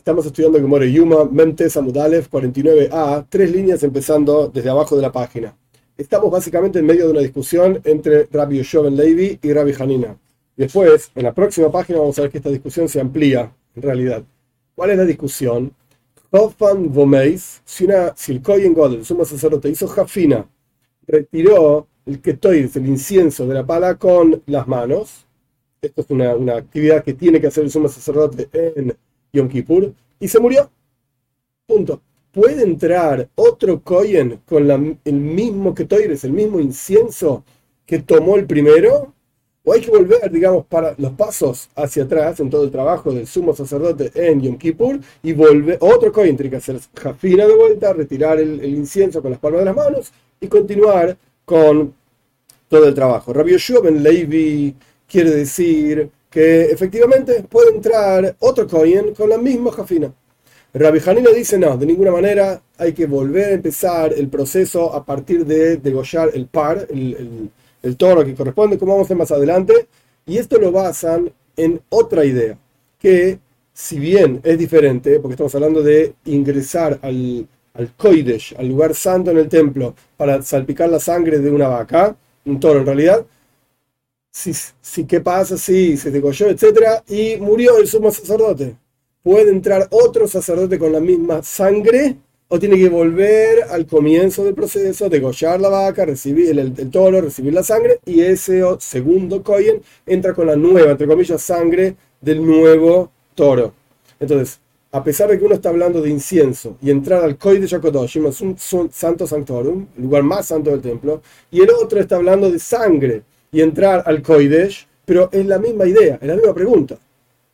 Estamos estudiando Gemore Yuma, Mentes Amudalev 49a, tres líneas empezando desde abajo de la página. Estamos básicamente en medio de una discusión entre Rabbi Yoshua Ben Levi y Rabbi Hanina. Después, en la próxima página, vamos a ver que esta discusión se amplía, en realidad. ¿Cuál es la discusión? Hofan Vomeis, si, una, si el Koyen God, el sumo sacerdote, hizo jafina, retiró el ketoid, el incienso de la pala con las manos. Esto es una, una actividad que tiene que hacer el sumo sacerdote en Yom Kippur y se murió. Punto. ¿Puede entrar otro Kohen con el mismo Ketoires, el mismo incienso que tomó el primero? ¿O hay que volver, digamos, para los pasos hacia atrás en todo el trabajo del sumo sacerdote en Yom Kippur y volver, otro Kohen tiene que hacer jafina de vuelta, retirar el, incienso con las palmas de las manos y continuar con todo el trabajo. Rabbi Ben Levi quiere decir que efectivamente puede entrar otro Kohen con la misma jafina. Rabbi Hanina dice no, de ninguna manera hay que volver a empezar el proceso a partir de degollar el par, el, toro que corresponde, como vamos a ver más adelante, y esto lo basan en otra idea, que si bien es diferente, porque estamos hablando de ingresar al, al al lugar santo en el templo, para salpicar la sangre de una vaca, un toro en realidad, si, qué pasa si se degolló, etcétera, y murió el sumo sacerdote. ¿Puede entrar otro sacerdote con la misma sangre? ¿O tiene que volver al comienzo del proceso, degollar la vaca, recibir el, toro, recibir la sangre? Y ese segundo Kohen entra con la nueva, entre comillas, sangre del nuevo toro. Entonces, a pesar de que uno está hablando de incienso y entrar al Koi de Yakodoshim, es un santo sanctorum, el lugar más santo del templo, y el otro está hablando de sangre y entrar al Koidesh, pero es la misma idea, es la misma pregunta.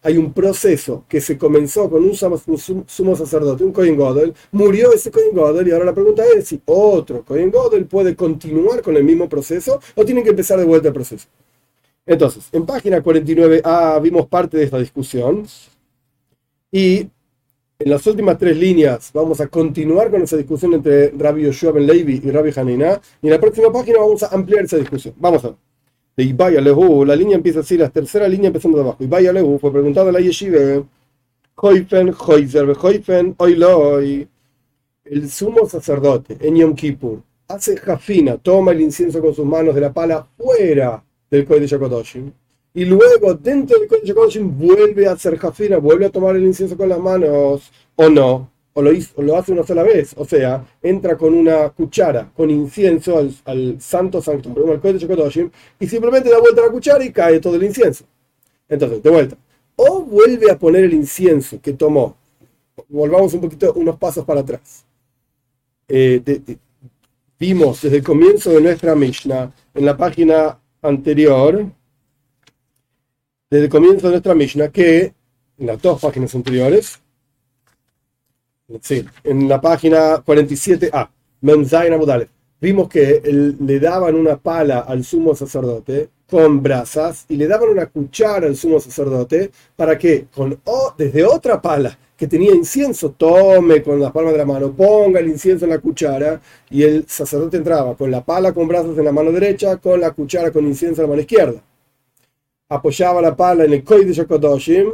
Hay un proceso que se comenzó con un sumo sacerdote, un Kohen Godel, murió ese Kohen Godel y ahora la pregunta es si otro Kohen Godel puede continuar con el mismo proceso o tiene que empezar de vuelta el proceso. Entonces, en página 49a vimos parte de esta discusión y en las últimas tres líneas vamos a continuar con esa discusión entre Rabbi Yoshua Ben Levi y Rabbi Hanina y en la próxima página vamos a ampliar esa discusión. Vamos a ver de Ibaya Lehu, la línea empieza así, la tercera línea empezando de abajo. Ibaya Lehu fue preguntado a la yeshiva, Hoifen, Hoizer, Hoifen, Oiloi, el sumo sacerdote en Yom Kippur hace jafina, toma el incienso con sus manos de la pala fuera del Kohen de Yakodoshim, y luego dentro del Kohen de Yakodoshim vuelve a hacer jafina, vuelve a tomar el incienso con las manos, o no o lo, hace una sola vez, o sea, entra con una cuchara con incienso al, santo sanctorum, al de y simplemente da vuelta la cuchara y cae todo el incienso. Entonces, de vuelta. O vuelve a poner el incienso que tomó. Volvamos un poquito, unos pasos para atrás. Eh, vimos desde el comienzo de nuestra Mishnah, en la página anterior, desde el comienzo de nuestra Mishnah, que en las dos páginas anteriores, Sí, en la página 47a, vimos que le daban una pala al sumo sacerdote con brasas y le daban una cuchara al sumo sacerdote para que con desde otra pala que tenía incienso, tome con las palmas de la mano, ponga el incienso en la cuchara y el sacerdote entraba con la pala con brazos en la mano derecha, con la cuchara con incienso en la mano izquierda. Apoyaba la pala en el Koi de Yakodoshim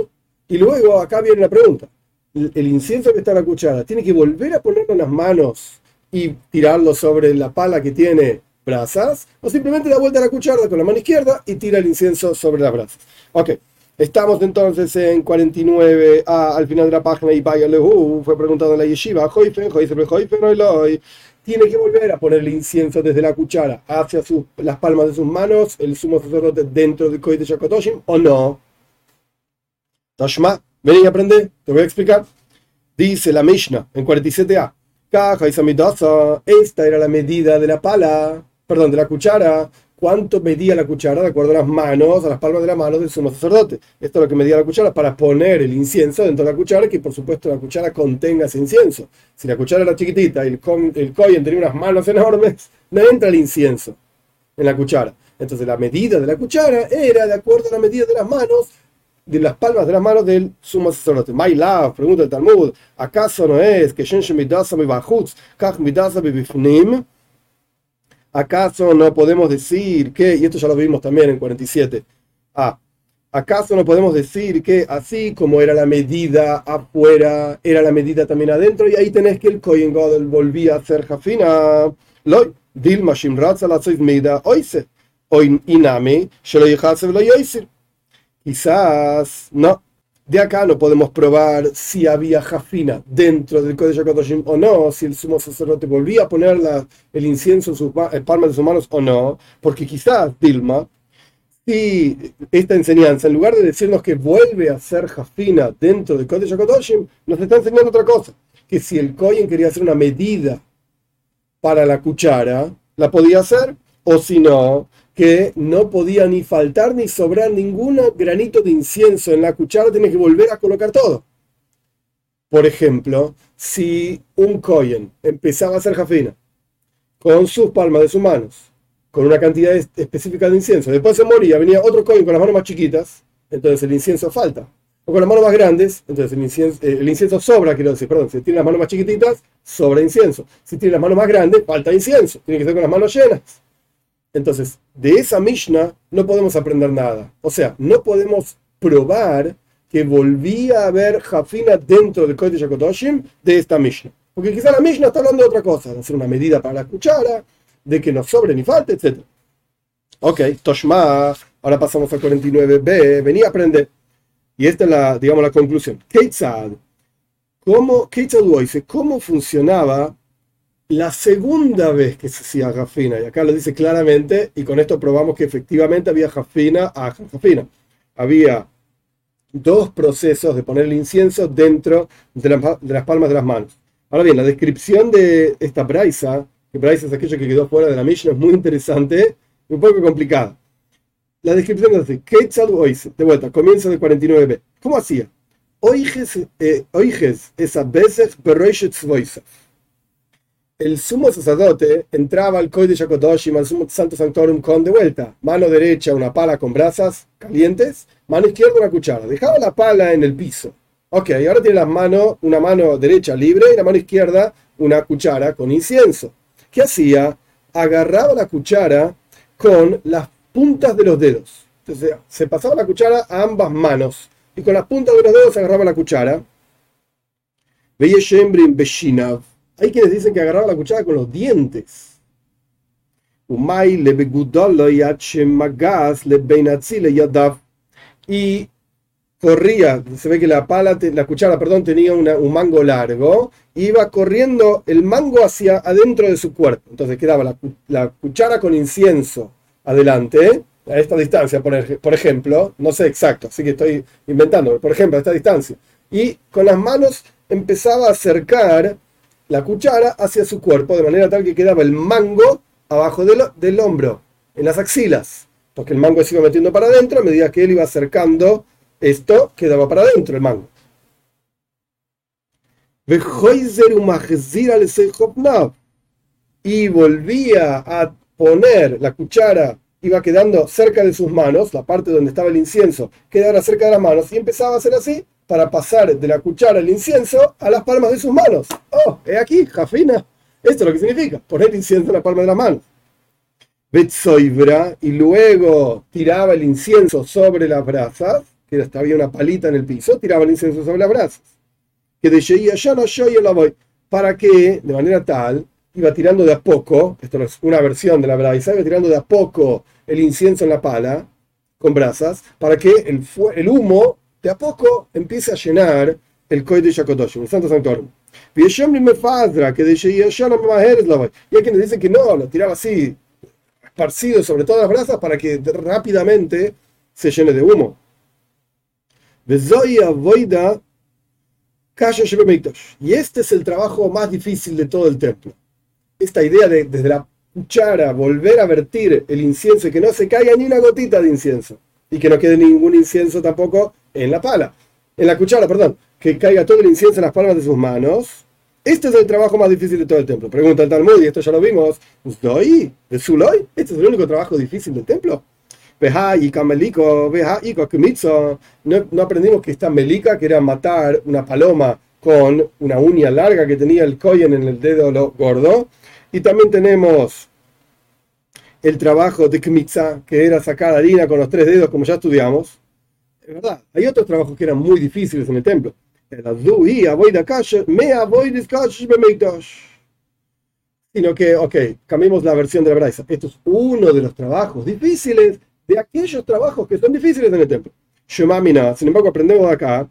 y luego acá viene la pregunta el incienso que está en la cuchara, tiene que volver a ponerlo en las manos y tirarlo sobre la pala que tiene brasas, o simplemente da vuelta a la cuchara con la mano izquierda y tira el incienso sobre las brasas. Ok, estamos entonces en 49 al final de la página y vaya Lehu fue preguntado en la yeshiva, tiene que volver a poner el incienso desde la cuchara hacia las palmas de sus manos, el sumo sacerdote dentro del Koi de Shakotoshim, o no. Toshma, Ven y aprende, te voy a explicar. Dice la Mishnah en 47a. Caja y Esta era la medida de la pala, perdón, de la cuchara. ¿Cuánto medía la cuchara de acuerdo a las manos, a las palmas de la mano del sumo sacerdote? Esto es lo que medía la cuchara para poner el incienso dentro de la cuchara, que por supuesto la cuchara contenga ese incienso. Si la cuchara era chiquitita y el, el tenía unas manos enormes, no entra el incienso en la cuchara. Entonces la medida de la cuchara era de acuerdo a la medida de las manos de las palmas de las manos del sumo sacerdote. My love, pregunta el Talmud, ¿acaso no es que ¿Acaso no podemos decir que, y esto ya lo vimos también en 47, ah, ¿Acaso no podemos decir que así como era la medida afuera, era la medida también adentro? Y ahí tenés que el Kohen Gadol volvía a ser Jafina. Loy, Dilma Shimratza la oise. Hoy inami, lo lo Quizás no. De acá no podemos probar si había jafina dentro del Kodesh HaKadoshim o no, si el sumo sacerdote volvía a poner el incienso en sus palmas de sus manos o no, porque quizás Dilma y esta enseñanza, en lugar de decirnos que vuelve a ser Jafina dentro del Kodesh HaKadoshim, nos está enseñando otra cosa, que si el Kohen quería hacer una medida para la cuchara, la podía hacer, o si no, que no podía ni faltar ni sobrar ningún granito de incienso en la cuchara, tiene que volver a colocar todo. Por ejemplo, si un Kohen empezaba a hacer Jafina con sus palmas de sus manos, con una cantidad específica de incienso. Después se moría, venía otro coin con las manos más chiquitas, entonces el incienso falta. O con las manos más grandes, entonces el incienso, eh, el incienso sobra, quiero decir, perdón, si tiene las manos más chiquititas, sobra incienso. Si tiene las manos más grandes, falta incienso. Tiene que ser con las manos llenas. Entonces, de esa Mishnah no podemos aprender nada. O sea, no podemos probar que volvía a haber Jafina dentro del Kodesh Kodoshim de esta Mishnah. Porque quizá la Mishnah está hablando de otra cosa, de hacer una medida para la cuchara, de que no sobre ni falte, etc. Ok, Toshma, ahora pasamos al 49b, venía a aprender. Y esta es la, digamos, la conclusión. Keitzad, ¿cómo, dice, ¿cómo funcionaba la segunda vez que se hacía Jafina? Y acá lo dice claramente, y con esto probamos que efectivamente había Jafina a Jafina. Había dos procesos de poner el incienso dentro de, de las palmas de las manos. Ahora bien, la descripción de esta braisa que Bryce es aquello que quedó fuera de la Mishnah, es muy interesante y un poco complicada. La descripción es así: de vuelta, comienzo del 49b. ¿Cómo hacía? Oiges eh, esa veces El sumo sacerdote entraba al de Yakodoshim, al sumo santo sanctorum, con de vuelta. Mano derecha, una pala con brasas calientes. Mano izquierda, una cuchara. Dejaba la pala en el piso. Ok, ahora tiene las manos, una mano derecha libre y la mano izquierda, una cuchara con incienso. ¿Qué hacía? Agarraba la cuchara con las puntas de los dedos. Entonces se pasaba la cuchara a ambas manos y con las puntas de los dedos agarraba la cuchara. Veía Shembrin Beshinav. Hay quienes dicen que agarraba la cuchara con los dientes. Y corría, se ve que la pala, la cuchara, perdón, tenía un mango largo, iba corriendo el mango hacia adentro de su cuerpo. Entonces quedaba la, cuchara con incienso adelante, a esta distancia, por, por, ejemplo, no sé exacto, así que estoy inventando, por ejemplo, a esta distancia. Y con las manos empezaba a acercar la cuchara hacia su cuerpo, de manera tal que quedaba el mango abajo del, del hombro, en las axilas, porque el mango se iba metiendo para adentro a medida que él iba acercando esto quedaba para adentro el mango. Y volvía a poner la cuchara, iba quedando cerca de sus manos, la parte donde estaba el incienso, quedaba cerca de las manos, y empezaba a hacer así para pasar de la cuchara el incienso a las palmas de sus manos. Oh, he aquí, Jafina. Esto es lo que significa, poner incienso en la palma de las manos. Betsoibra, y luego tiraba el incienso sobre las brasas que había una palita en el piso, tiraba el incienso sobre las brasas. Que de ya no yo la voy. Para que, de manera tal, iba tirando de a poco, esto es una versión de la brasa, iba tirando de a poco el incienso en la pala, con brasas, para que el, el humo de a poco empiece a llenar el Koi de Shakotoshim, el Santo me Y hay quienes dicen que no, lo tiraba así, esparcido sobre todas las brasas para que rápidamente se llene de humo. Y este es el trabajo más difícil de todo el templo. Esta idea de desde la cuchara volver a vertir el incienso y que no se caiga ni una gotita de incienso. Y que no quede ningún incienso tampoco en la pala. En la cuchara, perdón. Que caiga todo el incienso en las palmas de sus manos. Este es el trabajo más difícil de todo el templo. Pregunta el Talmud, y esto ya lo vimos. ¿De Suloy? ¿Este es el único trabajo difícil del templo? y Kamelico, y no, no aprendimos que esta Melika, que era matar una paloma con una uña larga que tenía el Koyen en el dedo gordo. Y también tenemos el trabajo de Kmitza, que era sacar harina con los tres dedos, como ya estudiamos. Es verdad, hay otros trabajos que eran muy difíciles en el templo. Sino que, ok, cambiemos la versión de la Braisa. Esto es uno de los trabajos difíciles de aquellos trabajos que son difíciles en el templo. Shumamina, sin embargo, aprendemos acá,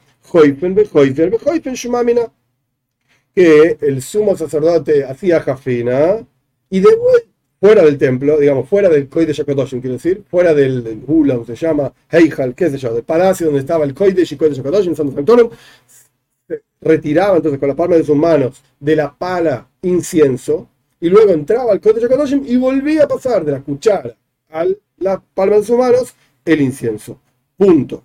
que el sumo sacerdote hacía jafina y de vuelta fuera del templo, digamos, fuera del Kodesh HaKadoshim, quiero decir, fuera del, del Ulam, se llama Heijal, qué sé yo, del palacio donde estaba el Kodesh y Kodesh HaKadoshim, Santo Sanctorum, retiraba entonces con la palma de sus manos de la pala incienso y luego entraba al Kodesh HaKadoshim y volvía a pasar de la cuchara a la palma de sus manos el incienso. Punto.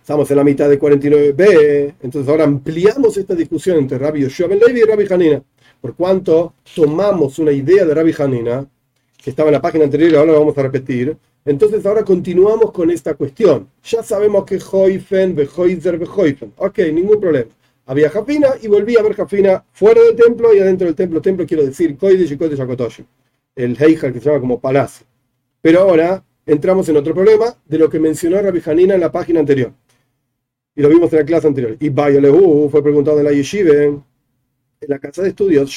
Estamos en la mitad de 49b, entonces ahora ampliamos esta discusión entre Rabbi Yoshua Ben Levi y Rabbi Hanina por cuanto tomamos una idea de Rabbi Hanina, que estaba en la página anterior y ahora lo vamos a repetir, entonces ahora continuamos con esta cuestión. Ya sabemos que Hoifen, Behoizer, Behoifen. Ok, ningún problema. Había Jafina y volví a ver Jafina fuera del templo y adentro del templo. Templo quiero decir Koidesh y Koidesh Akotoshi. El Heijal que se llama como palacio. Pero ahora entramos en otro problema de lo que mencionó Rabbi Hanina en la página anterior. Y lo vimos en la clase anterior. Y Bayo fue preguntado en la Yeshiva la casa de estudios,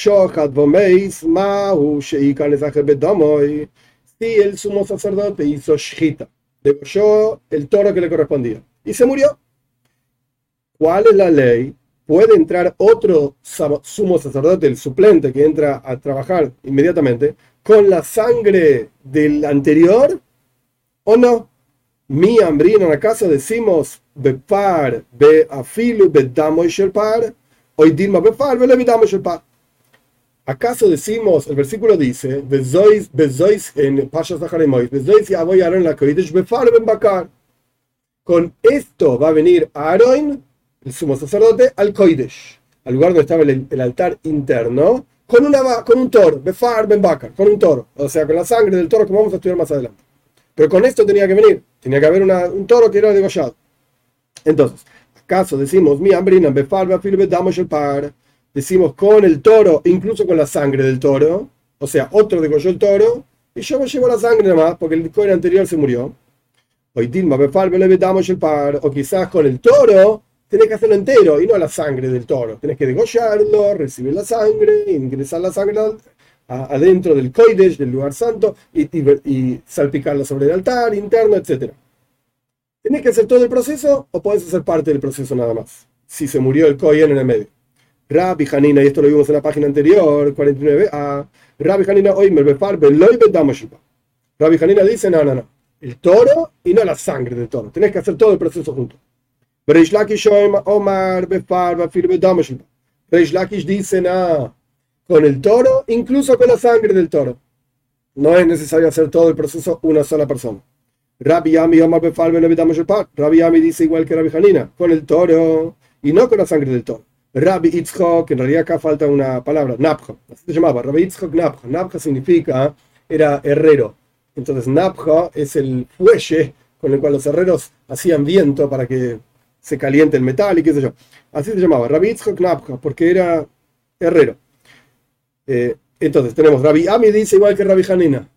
si el sumo sacerdote hizo Shita, degolló el toro que le correspondía y se murió. ¿Cuál es la ley? ¿Puede entrar otro sumo sacerdote, el suplente que entra a trabajar inmediatamente, con la sangre del anterior o no? Mi hambrina en la casa decimos Bepar, Be Afilu, Bedamoy Sherpar Hoy Dilma ¿Acaso decimos, el versículo dice, en Pashas Con esto va a venir Aaron, el sumo sacerdote, al Koidesh, al lugar donde estaba el, altar interno, con, una, con un toro, Befar Ben con un toro, o sea, con la sangre del toro que vamos a estudiar más adelante. Pero con esto tenía que venir, tenía que haber un toro que era degollado. Entonces, caso decimos mi hambrina el par, decimos con el toro, incluso con la sangre del toro, o sea, otro degolló el toro, y yo me llevo la sangre nomás, porque el cohen anterior se murió. Hoy Dilma el par, o quizás con el toro, tenés que hacerlo entero y no la sangre del toro. Tenés que degollarlo, recibir la sangre, ingresar la sangre adentro del koidesh, del lugar santo, y, y, salpicarla sobre el altar interno, etcétera. ¿Tienes que hacer todo el proceso o puedes hacer parte del proceso nada más? Si se murió el Kohen en el medio. Rabbi Hanina, y esto lo vimos en la página anterior, 49a. Rabbi Hanina, hoy me Rabbi Hanina dice: no, no, no. El toro y no la sangre del toro. Tienes que hacer todo el proceso junto. Reish Omar, dice: no. Con el toro, incluso con la sangre del toro. No es necesario hacer todo el proceso una sola persona. Rabbi Ami Rabbi Ami dice igual que Rabbi Hanina, con el toro y no con la sangre del toro. Rabbi Itzchok, en realidad acá falta una palabra, Napja, así se llamaba, Rabbi Itzchok Napja. Napja significa, era herrero. Entonces Napja es el fuelle con el cual los herreros hacían viento para que se caliente el metal y qué sé yo. Así se llamaba, Rabbi Itzchok Napja, porque era herrero. Eh, entonces tenemos Rabbi Ami dice igual que Rabbi Hanina,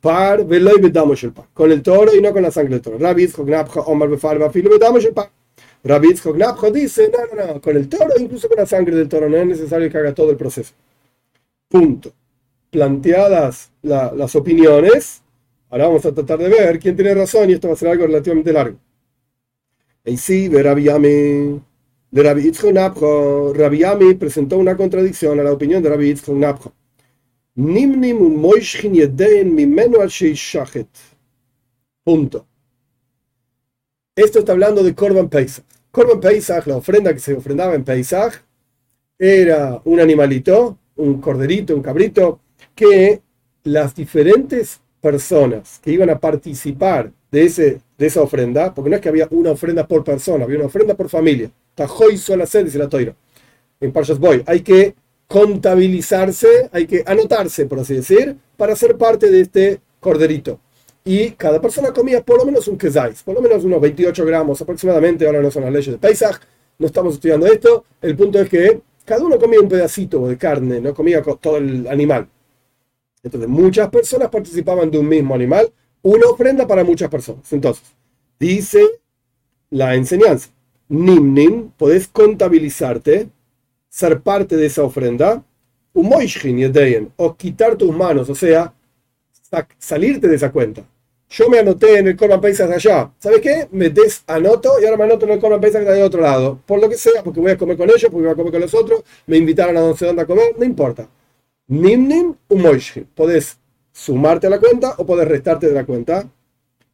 par veloy bedamos el par. Con el toro y no con la sangre del toro. Rabbi Yitzchok Napcha Omar befar bafilo bedamos el par. Rabbi Yitzchok Napcha dice, no, no, no, con el toro, incluso con la sangre del toro, no es necesario que haga todo el proceso. Punto. Planteadas la, las opiniones, ahora vamos a tratar de ver quién tiene razón y esto va a ser algo relativamente largo. Y sí, de Rabbi de Rabbi Yitzchok Napcha, Rabbi presentó una contradicción a la opinión de Rabbi Yitzchok Napcha. Nimnim un moishkin yedein mimeno al shachet. Punto. Esto está hablando de Korban Pesach. Korban Pesach, la ofrenda que se ofrendaba en Pesach, era un animalito, un corderito, un cabrito, que las diferentes personas que iban a participar de, ese, de esa ofrenda, porque no es que había una ofrenda por persona, había una ofrenda por familia. Tajoy sola dice la toira. En Parshas Boy, hay que contabilizarse, hay que anotarse, por así decir, para ser parte de este corderito. Y cada persona comía por lo menos un kezais, por lo menos unos 28 gramos aproximadamente, ahora no son las leyes de Pesach, no estamos estudiando esto, el punto es que cada uno comía un pedacito de carne, no comía todo el animal. Entonces muchas personas participaban de un mismo animal, una ofrenda para muchas personas. Entonces, Dice la enseñanza. Nimnim, podés contabilizarte, ser parte de esa ofrenda, o quitar tus manos, o sea, salirte de esa cuenta. Yo me anoté en el Corban Paisas de allá. ¿Sabes qué? Me desanoto y ahora me anoto en el Corban Paisas de otro lado. Por lo que sea, porque voy a comer con ellos, porque voy a comer con los otros, me invitaron a sé dónde a comer, no importa. Nimnim umoishim. Podés sumarte a la cuenta o podés restarte de la cuenta.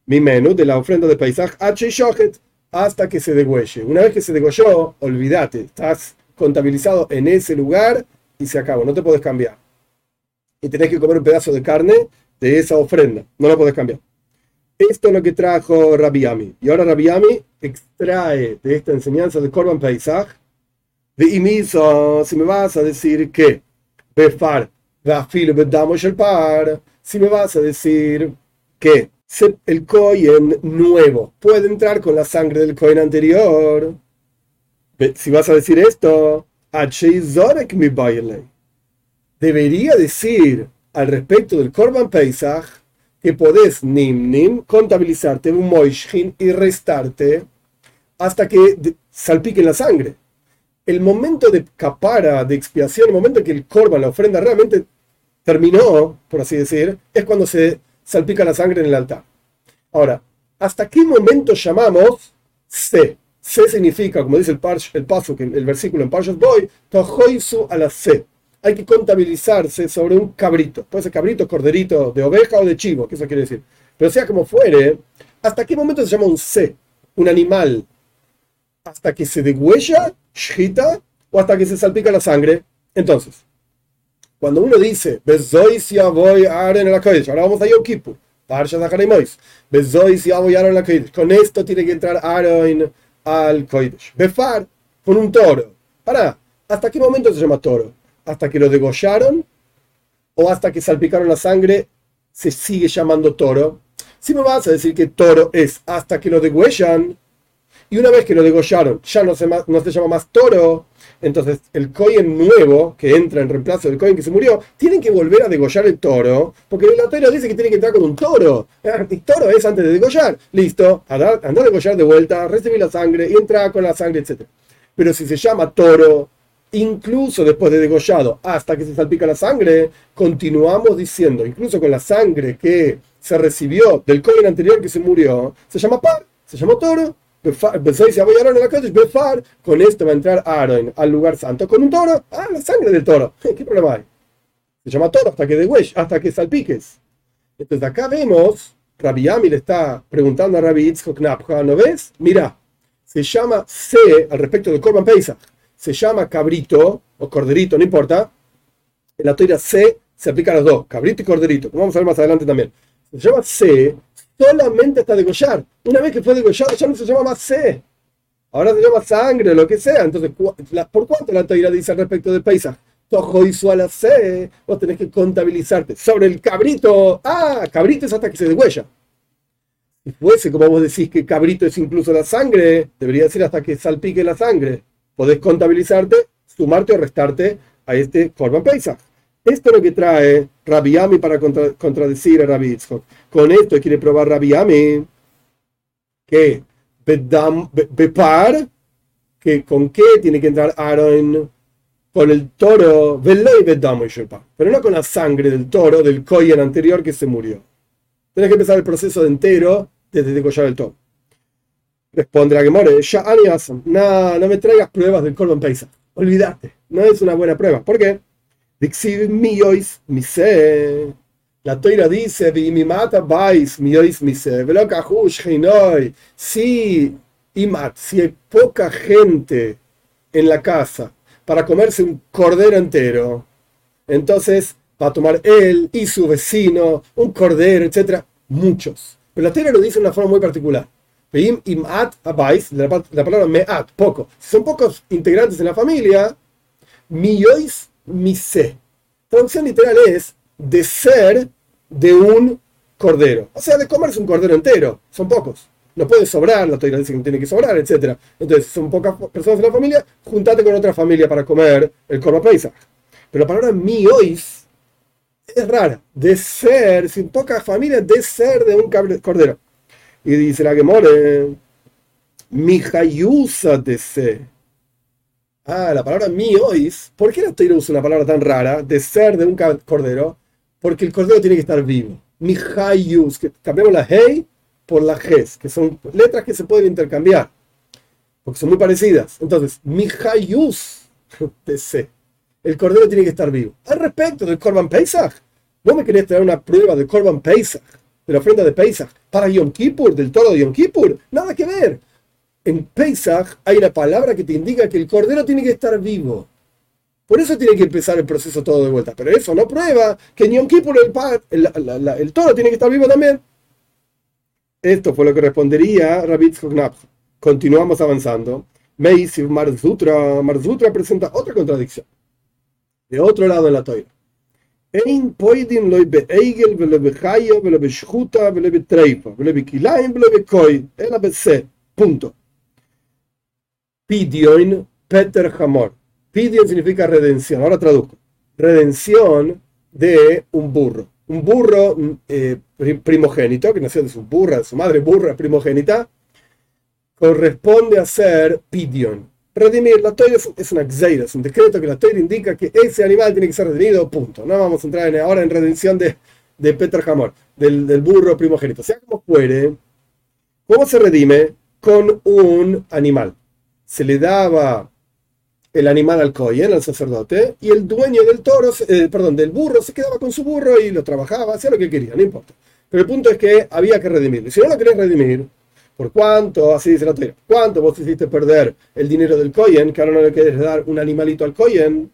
Mi menú de la ofrenda de paisaje H hasta que se degüelle. Una vez que se degolló, olvídate, estás contabilizado en ese lugar y se acabó, no te puedes cambiar. Y tenés que comer un pedazo de carne de esa ofrenda, no lo puedes cambiar. Esto es lo que trajo Rabiami. Y ahora Rabiami extrae de esta enseñanza de Corban Paisaj de Imiso, si me vas a decir que Befar, Bedamos el par, si me vas a decir que el Cohen nuevo puede entrar con la sangre del Cohen anterior. Si vas a decir esto, debería decir al respecto del Korban Pesach que podés nim nim contabilizarte un moishin y restarte hasta que salpique la sangre. El momento de capara, de expiación, el momento en que el Korban, la ofrenda realmente terminó, por así decir, es cuando se salpica la sangre en el altar. Ahora, ¿hasta qué momento llamamos C? C significa, como dice el, el paso, el versículo en Parshas Boy, Tohoisu a la C. Hay que contabilizarse sobre un cabrito. Puede ser cabrito, corderito, de oveja o de chivo, que eso quiere decir. Pero sea como fuere, ¿hasta qué momento se llama un C? Un animal. ¿Hasta que se degüella, shita, o hasta que se salpica la sangre? Entonces, cuando uno dice, voy a en la ahora vamos a Yom Kippur, con esto tiene que entrar Aaron al Kodesh. Befar, con un toro. Para, ¿hasta qué momento se llama toro? ¿Hasta que lo degollaron? ¿O hasta que salpicaron la sangre se sigue llamando toro? Si me vas a decir que toro es hasta que lo degüellan, y una vez que lo degollaron ya no se, no se llama más toro, entonces, el Cohen nuevo, que entra en reemplazo del Cohen que se murió, tienen que volver a degollar el toro, porque el Torah dice que tiene que entrar con un toro. El toro es antes de degollar. Listo, anda, a degollar de vuelta, recibir la sangre y entra con la sangre, etc. Pero si se llama toro, incluso después de degollado, hasta que se salpica la sangre, continuamos diciendo, incluso con la sangre que se recibió del Cohen anterior que se murió, se llama par, se llama toro, con esto va a entrar Aaron al lugar santo con un toro. Ah, la sangre del toro. ¿Qué problema hay? Se llama toro hasta que de hasta que salpiques. Entonces acá vemos, Rabbi Ami le está preguntando a Rabbi Itzhok ¿no ves? Mira, se llama C al respecto del Korban Pesach. Se llama cabrito o corderito, no importa. En la teoría C se aplica a los dos, cabrito y corderito, vamos a ver más adelante también. Se llama C solamente hasta degollar. Una vez que fue degollado ya no se llama más C. Ahora se llama sangre, lo que sea. Entonces, ¿por cuánto la Toira dice al respecto del paisaje? Tojo hizo a la C. Vos tenés que contabilizarte. Sobre el cabrito. Ah, cabrito es hasta que se degüella. Si fuese como vos decís que cabrito es incluso la sangre, debería decir hasta que salpique la sangre. Podés contabilizarte, sumarte o restarte a este Corban Pesach. Esto es lo que trae Rabiami para contradecir a Rabbi Con esto quiere probar Rabiami que Bepar, que con qué tiene que entrar Aaron con el toro, pero no con la sangre del toro del Koyen anterior que se murió. Tienes que empezar el proceso de entero desde degollar el toro. Responde la Gemore, ya no, no me traigas pruebas del Corban Paisa. Olvídate, no es una buena prueba. ¿Por qué? La toira dice, mata vais, miois mise, Si, imat, si hay poca gente en la casa para comerse un cordero entero, entonces va a tomar él y su vecino un cordero, etc. Muchos. Pero la toira lo dice de una forma muy particular. Imat la, la palabra meat, poco. Si son pocos integrantes en la familia, miois mise. Traducción literal es de ser de un cordero. O sea, de comerse un cordero entero. Son pocos. No puede sobrar, la toira dice que tiene que sobrar, etc. Entonces, son pocas personas en la familia, juntate con otra familia para comer el corba paisa. Pero la palabra miois es rara. De ser, sin pocas familias, de ser de un cordero. Y dice la Gemore, Mijayusa de se. Ah, la palabra miois. ¿Por qué la Torah usa una palabra tan rara de ser de un cordero? Porque el cordero tiene que estar vivo. Mijayus, que cambiamos la hey por la ges, que son letras que se pueden intercambiar, porque son muy parecidas. Entonces, Mijayus de se. El cordero tiene que estar vivo. Al respecto del Korban Pesach, ¿no me querés traer una prueba del Korban Pesach, de la ofrenda de Pesach, para Yom Kippur, del toro de Yom Kippur? Nada que ver en Pesach hay una palabra que te indica que el cordero tiene que estar vivo. Por eso tiene que empezar el proceso todo de vuelta. Pero eso no prueba que Yom Kippur el, el, toro tiene que estar vivo también. Esto fue lo que respondería Rabbi Knap. Continuamos avanzando. Meis y Marzutra. Marzutra presenta otra contradicción. De otro lado en la toira. Ein loy be'egel velo velo velo velo velo. Punto. Pidioin Peter Hamor. Pidion significa redención. Ahora traduzco. Redención de un burro. Un burro eh, primogénito, que nació de su burra, de su madre burra primogénita, corresponde a ser pidion. Redimir, la toira es una xeira, es un decreto que la toira indica que ese animal tiene que ser redimido, punto. No vamos a entrar ahora en redención de, de Peter Hamor, del, del burro primogénito. Sea como fuere, ¿cómo se redime? Con un animal se le daba el animal al Cohen, al sacerdote, y el dueño del toro, eh, perdón, del burro, se quedaba con su burro y lo trabajaba, hacía lo que quería, no importa. Pero el punto es que había que redimirlo. Si no lo querés redimir, ¿por cuánto? Así dice la teoría. ¿Cuánto vos hiciste perder el dinero del Cohen? Que ahora no le querés dar un animalito al Cohen.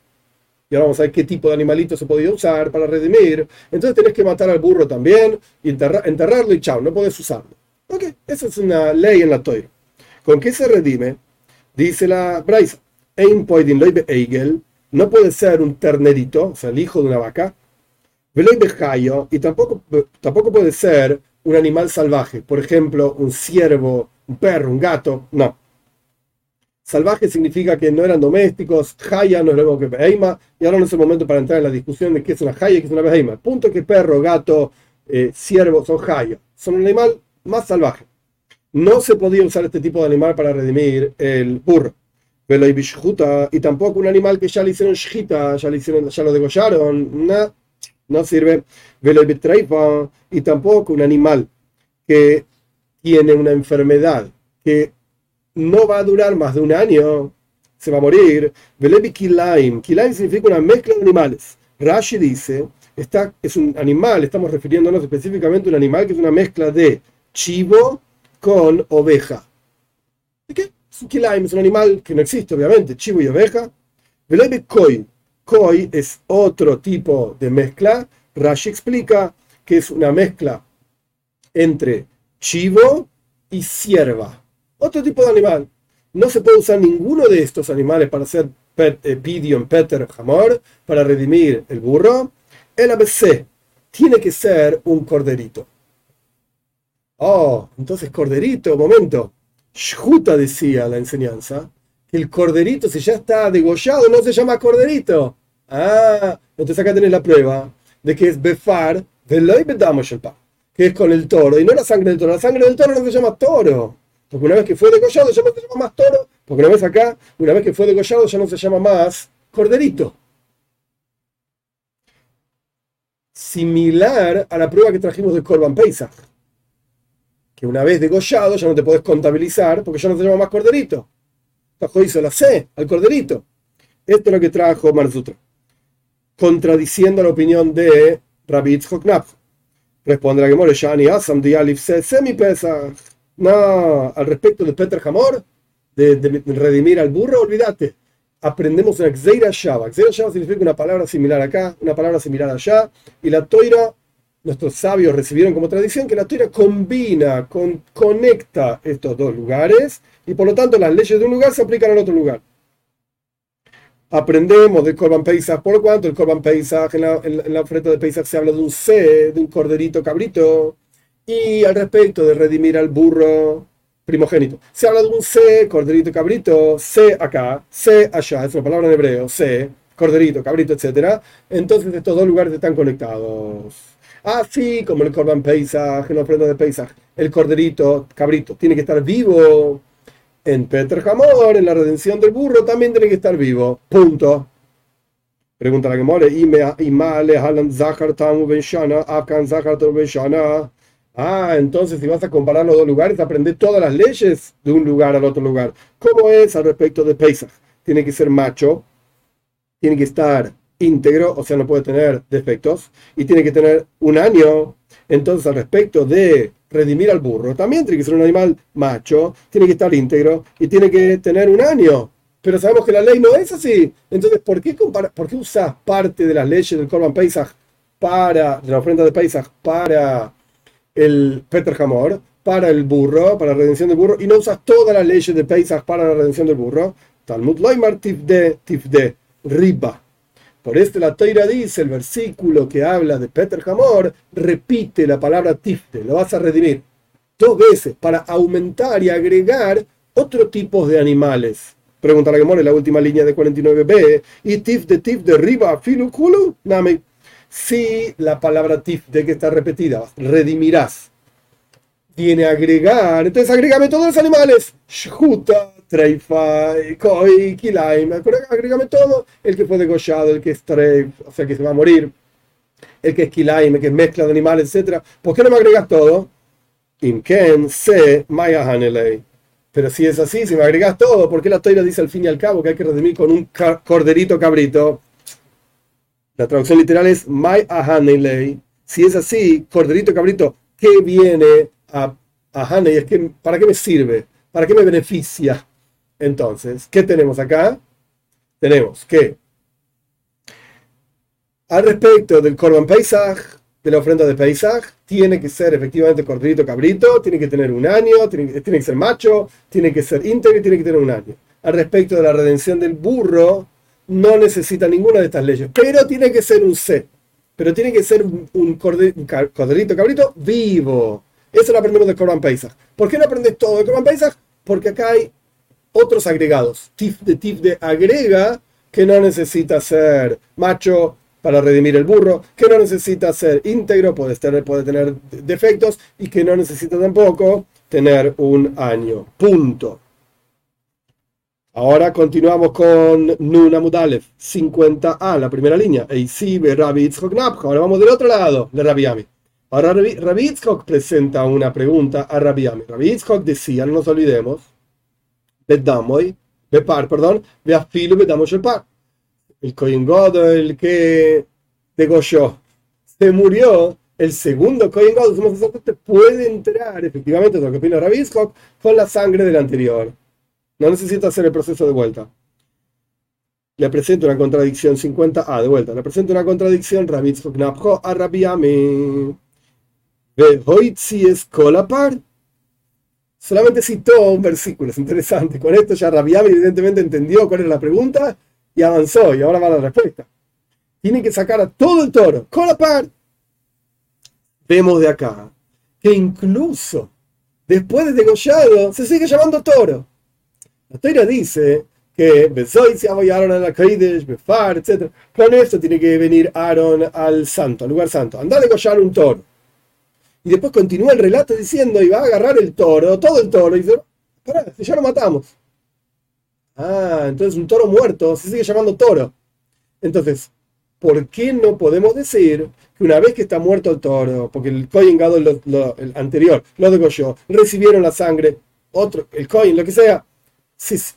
Y ahora vamos a ver qué tipo de animalito se podía usar para redimir. Entonces tenés que matar al burro también, y enterrarlo y chao, no podés usarlo. Ok, esa es una ley en la toira. ¿Con qué se redime? Dice la Braisa, no puede ser un ternerito, o sea, el hijo de una vaca, y tampoco, tampoco puede ser un animal salvaje, por ejemplo, un ciervo, un perro, un gato, no. Salvaje significa que no eran domésticos, Jaya no es lo mismo que Beheima, y ahora no es el momento para entrar en la discusión de qué es una Jaya y qué es una Beheima. El punto es que perro, gato, eh, ciervo son Jaya, son un animal más salvaje no se podía usar este tipo de animal para redimir el burro. Y tampoco un animal que ya le hicieron shita, ya, le hicieron, ya lo degollaron, no, no sirve. Y tampoco un animal que tiene una enfermedad que no va a durar más de un año, se va a morir. Kilaim. Kilaim significa una mezcla de animales. Rashi dice, está, es un animal, estamos refiriéndonos específicamente a un animal que es una mezcla de chivo con oveja. ¿De qué? Es un animal que no existe, obviamente, chivo y oveja. Koi. Koi es otro tipo de mezcla. Rashi explica que es una mezcla entre chivo y cierva. Otro tipo de animal. No se puede usar ninguno de estos animales para hacer eh, pidion, peter, jamor, para redimir el burro. El ABC tiene que ser un corderito. Oh, entonces corderito, momento. Shhuta decía la enseñanza que el corderito, si ya está degollado, no se llama corderito. Ah, entonces acá tenés la prueba de que es befar veloy bedamos que es con el toro, y no la sangre del toro. La sangre del toro no se llama toro, porque una vez que fue degollado ya no se llama más toro, porque una vez acá, una vez que fue degollado ya no se llama más corderito. Similar a la prueba que trajimos de Corban Pesach que una vez degollado ya no te podés contabilizar porque ya no se llama más corderito. Tajo hizo la C al corderito. Esto es lo que trajo Marzutra, contradiciendo la opinión de Rabbi Yitzchok Responde la Gemore, Shani Asam Dialif Se Semi Pesa. No, al respecto de Peter Hamor, de, redimir al burro, olvídate. Aprendemos una Xeira Shava. Xeira Shava significa una palabra similar acá, una palabra similar allá, y la toira nuestros sabios recibieron como tradición que la Torah combina, con, conecta estos dos lugares y por lo tanto las leyes de un lugar se aplican al otro lugar. Aprendemos del Corban Pesach, por lo cuanto el Corban Pesach, en la, en oferta de Pesach se habla de un C, de un corderito cabrito, y al respecto de redimir al burro primogénito. Se habla de un C, corderito cabrito, C acá, C allá, es una palabra en hebreo, C, corderito, cabrito, etc. Entonces estos dos lugares están conectados. Ah, sí, como el Corban en la ofrenda de Pesach, el corderito, cabrito, tiene que estar vivo. En Peter Hamor, en la redención del burro, también tiene que estar vivo. Punto. Pregunta la que more. Ah, entonces si vas a comparar los dos lugares, aprender todas las leyes de un lugar al otro lugar. ¿Cómo es al respecto de Pesach? Tiene que ser macho, tiene que estar íntegro, o sea, no puede tener defectos, y tiene que tener un año. Entonces, al respecto de redimir al burro, también tiene que ser un animal macho, tiene que estar íntegro y tiene que tener un año. Pero sabemos que la ley no es así. Entonces, ¿por qué, ¿por qué usas parte de las leyes del Corban Pesach para, de la ofrenda de Pesach para el Peter Hamor, para el burro, para la redención del burro, y no usas todas las leyes de Pesach para la redención del burro? Talmud Loimar Tifde, Tifde, Riba. Por esto la Toira dice, el versículo que habla de Peter Hamor, repite la palabra tifte, lo vas a redimir dos veces para aumentar y agregar otro tipo de animales. Pregunta la Gemora la última línea de 49b. ¿Y tifte, tifte, riba, filukulu? Name. Si la palabra tifte que está repetida, redimirás, tiene agregar, entonces agrégame todos los animales. Shhuta, Treifa, Koi, Kilaim, agrégame todo, el que fue degollado, el que es o sea que se va a morir, el que es Kilaim, el que es mezcla de animales, etc. ¿Por qué no me agregas todo? Inken se Maya Hanelei. Pero si es así, si me agregas todo, ¿por qué la toira dice al fin y al cabo que hay que redimir con un corderito cabrito? La traducción literal es My Ahanelei. Si es así, corderito cabrito, ¿qué viene a, a Es que, ¿Para qué me sirve? ¿Para qué me beneficia? Entonces, ¿qué tenemos acá? Tenemos que al respecto del Corban Paisaj, de la ofrenda de Paisaj, tiene que ser efectivamente corderito cabrito, tiene que tener un año, tiene, que ser macho, tiene que ser íntegro y tiene que tener un año. Al respecto de la redención del burro, no necesita ninguna de estas leyes, pero tiene que ser un C. Pero tiene que ser un, corderito cabrito vivo. Eso lo aprendemos del Corban Paisaj. ¿Por qué no aprendes todo del Corban Paisaj? Porque acá hay otros agregados. Tif de tif de agrega que no necesita ser macho para redimir el burro, que no necesita ser íntegro, puede tener, puede tener defectos y que no necesita tampoco tener un año. Punto. Ahora continuamos con Nuna Mudalef, 50a, la primera línea. Ahora vamos del otro lado de Rabiami. Ahora Rabbi presenta una pregunta a Rabiami. Rabbi decía, no nos olvidemos, Bedamoy, Bepar, perdón, Beafilo Bedamos el par. El Kohen el que degolló, se murió, el segundo Kohen God, sumo sacerdote, puede entrar, efectivamente, lo que opina Rabisco, con la sangre del anterior. No necesita hacer el proceso de vuelta. Le presento una contradicción 50a, de vuelta. Le presento una contradicción Rabisco Knapjo a Rabiame. Vehoitzi es colapar solamente citó un versículo, es interesante. Con esto ya Rabiami evidentemente entendió cuál era la pregunta y avanzó, y ahora va la respuesta. Tiene que sacar a todo el toro, con la par. Vemos de acá que incluso después de degollado se sigue llamando toro. La historia dice que se Aaron la Befar, etc. Con esto tiene que venir Aaron al santo, al lugar santo. Anda a degollar un toro. Y después continúa el relato diciendo, y va a agarrar el toro, todo el toro, y dice, pará, si ya lo matamos. Ah, entonces un toro muerto se sigue llamando toro. Entonces, ¿por qué no podemos decir que una vez que está muerto el toro, porque el Coin el anterior, lo degolló, recibieron la sangre, otro, el Coin, lo que sea,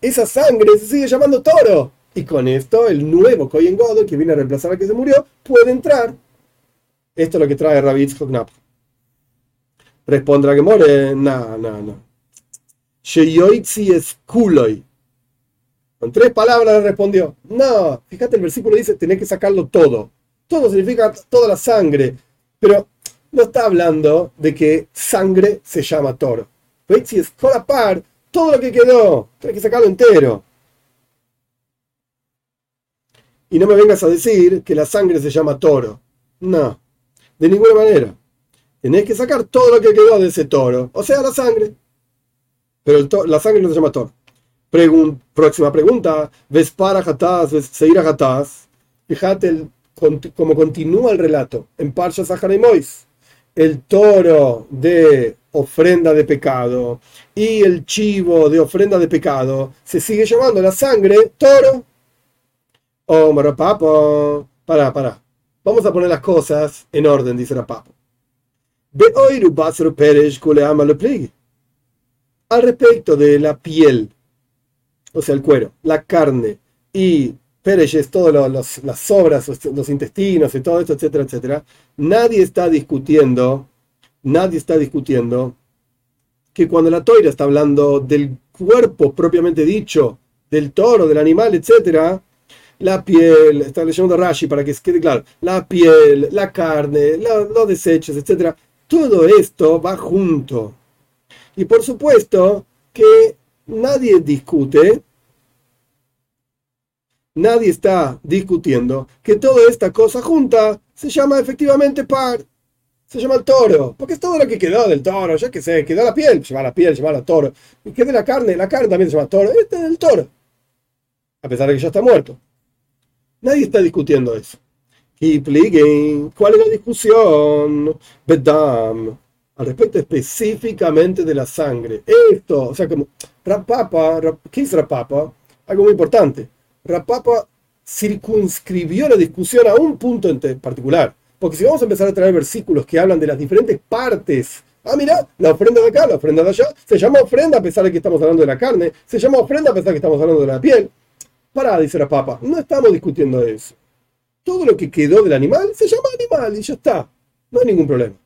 esa sangre se sigue llamando toro? Y con esto, el nuevo Coin Gadol, que viene a reemplazar al que se murió, puede entrar. Esto es lo que trae Rabbi Knapp. Responde que more, no, no, no. Sheyoitzi es kuloi. Con tres palabras le respondió. No, fíjate, el versículo dice, tenés que sacarlo todo. Todo significa toda la sangre. Pero no está hablando de que sangre se llama toro. Es par, todo lo que quedó, tenés que sacarlo entero. Y no me vengas a decir que la sangre se llama toro. No, de ninguna manera. Tenés que sacar todo lo que quedó de ese toro, o sea, la sangre. Pero la sangre no se llama toro. próxima pregunta. ¿Ves para Hatás? ¿Ves Seira Hatás? Fíjate como continúa el relato en Parsha Sahara y Mois, el toro de ofrenda de pecado y el chivo de ofrenda de pecado se sigue llamando la sangre toro. Oh, papo. Para, para. Vamos a poner las cosas en orden, dice la papo. Al respecto de la piel, o sea, el cuero, la carne y Pérez, todas las sobras, los intestinos y todo esto, etcétera, etcétera, nadie está discutiendo, nadie está discutiendo que cuando la toira está hablando del cuerpo propiamente dicho, del toro, del animal, etcétera, la piel, está leyendo Rashi para que quede claro, la piel, la carne, los desechos, etcétera, todo esto va junto. Y por supuesto que nadie discute nadie está discutiendo que toda esta cosa junta se llama efectivamente par. Se llama el toro, porque es todo lo que quedó del toro, ya que se quedó la piel, llama la piel, llama el toro. Y quedó la carne, la carne también se llama toro. Este es el toro. A pesar de que ya está muerto. Nadie está discutiendo eso. ¿Cuál es la discusión? Bedam. Al respecto específicamente de la sangre. Esto, o sea, como Rapapa, ¿qué es Rapapa? Algo muy importante. Rapapa circunscribió la discusión a un punto en particular. Porque si vamos a empezar a traer versículos que hablan de las diferentes partes, ah, mira, la ofrenda de acá, la ofrenda de allá, se llama ofrenda a pesar de que estamos hablando de la carne, se llama ofrenda a pesar de que estamos hablando de la piel. Para, dice Rapapa, no estamos discutiendo eso. Todo lo que quedó del animal se llama animal y ya está. No hay ningún problema.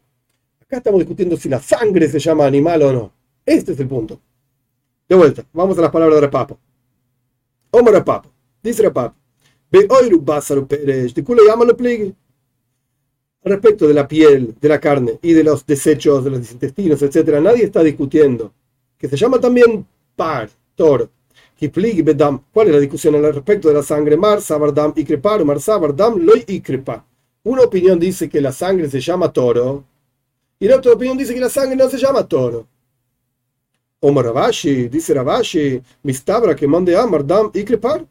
Acá estamos discutiendo si la sangre se llama animal o no. Este es el punto. De vuelta, vamos a las palabras de Rapapa. Homo Rapapa. Dice Rapap, Respecto de la piel, de la carne y de los desechos, de los intestinos, etc., nadie está discutiendo. Que se llama también par, toro. ¿Cuál es la discusión al respecto de la sangre? Mar, sabardam, ikrepar, mar, sabardam, loy, ikrepa. Una opinión dice que la sangre se llama toro y la otra opinión dice que la sangre no se llama toro. Omar Rabashi, dice Rabashi, mistabra que mande amar, dam, ikrepar.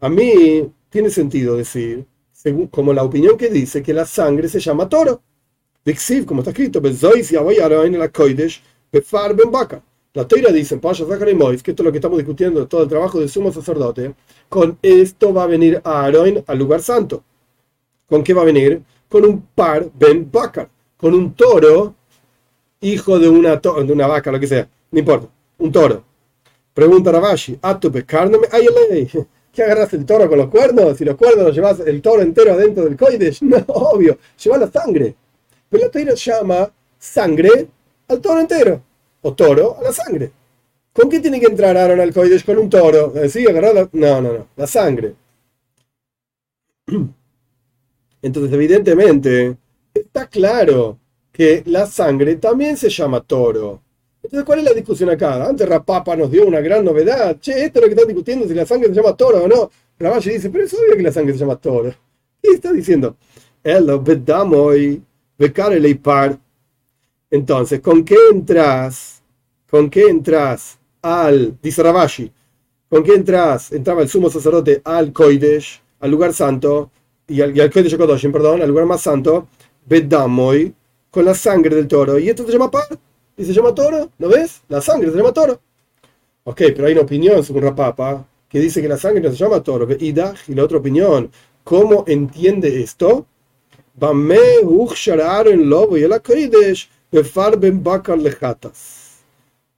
A mí tiene sentido decir, según, como la opinión que dice que la sangre se llama toro. Dixiv, como está escrito, la Toira dice en Pasha Mois, que esto es lo que estamos discutiendo, todo el trabajo del sumo sacerdote, con esto va a venir Aaron al lugar santo. ¿Con qué va a venir? Con un par Ben Bakar, con un toro, hijo de una, de una vaca, lo que sea, no importa, un toro. Pregunta Rabashi, carne me ¿Qué agarras el toro con los cuernos? Si los cuernos los llevas el toro entero adentro del coides, no, obvio, lleva la sangre. Pero la toira llama sangre al toro entero, o toro a la sangre. ¿Con qué tiene que entrar Aaron al? Con un toro. ¿Sí? Agarrar la... No, no, no, la sangre. Entonces, evidentemente, está claro que la sangre también se llama toro. Entonces, ¿cuál es la discusión acá? Antes Rapapa nos dio una gran novedad. Che, esto es lo que están discutiendo, si la sangre se llama toro o no. Ravalle dice, pero es obvio que la sangre se llama toro. ¿Qué está diciendo? Entonces, ¿con qué entras? ¿Con qué entras al, dice Ravashi, ¿con qué entras? Entraba el sumo sacerdote al Koidesh, al lugar santo, y al, y al Koidesh perdón, al lugar más santo, Bedamoy, con la sangre del toro. ¿Y esto se llama par? y se llama toro, ¿lo ves? La sangre se llama toro. Ok, pero hay una opinión según Rapapa que dice que la sangre no se llama toro. Y la otra opinión, ¿cómo entiende esto?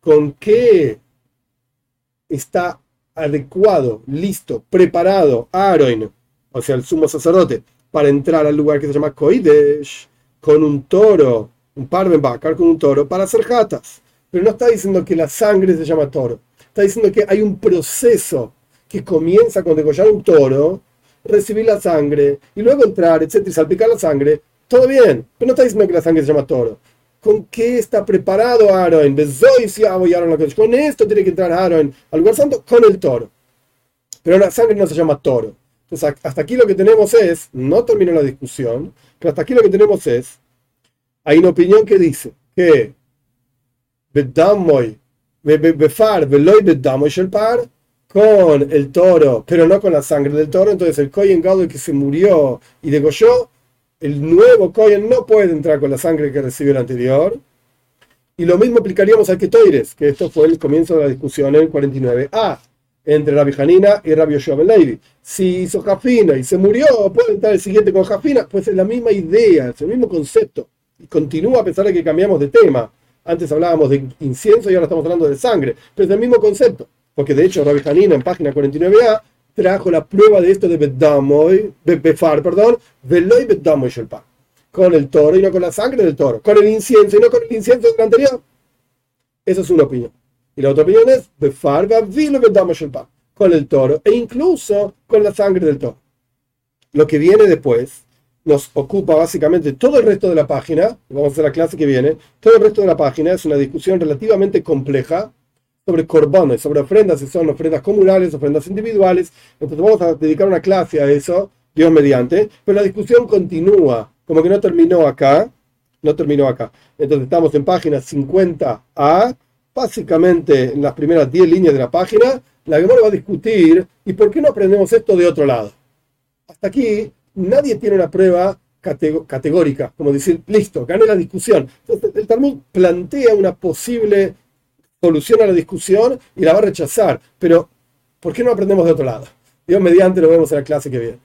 ¿Con qué está adecuado, listo, preparado Aaron, o sea, el sumo sacerdote, para entrar al lugar que se llama Koidesh, con un toro un par de vacar con un toro para hacer jatas. Pero no está diciendo que la sangre se llama toro. Está diciendo que hay un proceso que comienza con degollar un toro, recibir la sangre y luego entrar, etcétera, y salpicar la sangre. Todo bien, pero no está diciendo que la sangre se llama toro. ¿Con qué está preparado Aaron? Con esto tiene que entrar Aaron al lugar santo con el toro. Pero la sangre no se llama toro. Entonces, hasta aquí lo que tenemos es, no terminó la discusión, pero hasta aquí lo que tenemos es hay una opinión que dice que con el toro, pero no con la sangre del toro, entonces el Kohen que se murió y degolló, el nuevo Kohen no puede entrar con la sangre que recibió el anterior. Y lo mismo aplicaríamos al Ketoires, que esto fue el comienzo de la discusión en el 49a, entre Rabbi Hanina y Rabbi Yoshua Ben. Si hizo Jafina y se murió, puede entrar el siguiente con Jafina, pues es la misma idea, es el mismo concepto. Y continúa a pesar de que cambiamos de tema. Antes hablábamos de incienso y ahora estamos hablando de sangre, pero es el mismo concepto. Porque de hecho Rabbi Hanina en página 49a trajo la prueba de esto de Bedamoy, Befar, perdón, Veloy Bedamoy Shelpa con el toro y no con la sangre del toro, con el incienso y no con el incienso del anterior. Esa es una opinión. Y la otra opinión es con el toro e incluso con la sangre del toro. Lo que viene después nos ocupa básicamente todo el resto de la página, vamos a hacer la clase que viene, todo el resto de la página es una discusión relativamente compleja sobre corbones, sobre ofrendas, si son ofrendas comunales, ofrendas individuales. Entonces vamos a dedicar una clase a eso, Dios mediante, pero la discusión continúa como que no terminó acá, no terminó acá. Entonces estamos en página 50A, básicamente en las primeras 10 líneas de la página, la Gemora va a discutir, ¿y por qué no aprendemos esto de otro lado? Hasta aquí nadie tiene una prueba categórica, como decir, listo, gané la discusión. Entonces el Talmud plantea una posible solución a la discusión y la va a rechazar, pero ¿por qué no aprendemos de otro lado? Dios mediante lo vemos en la clase que viene.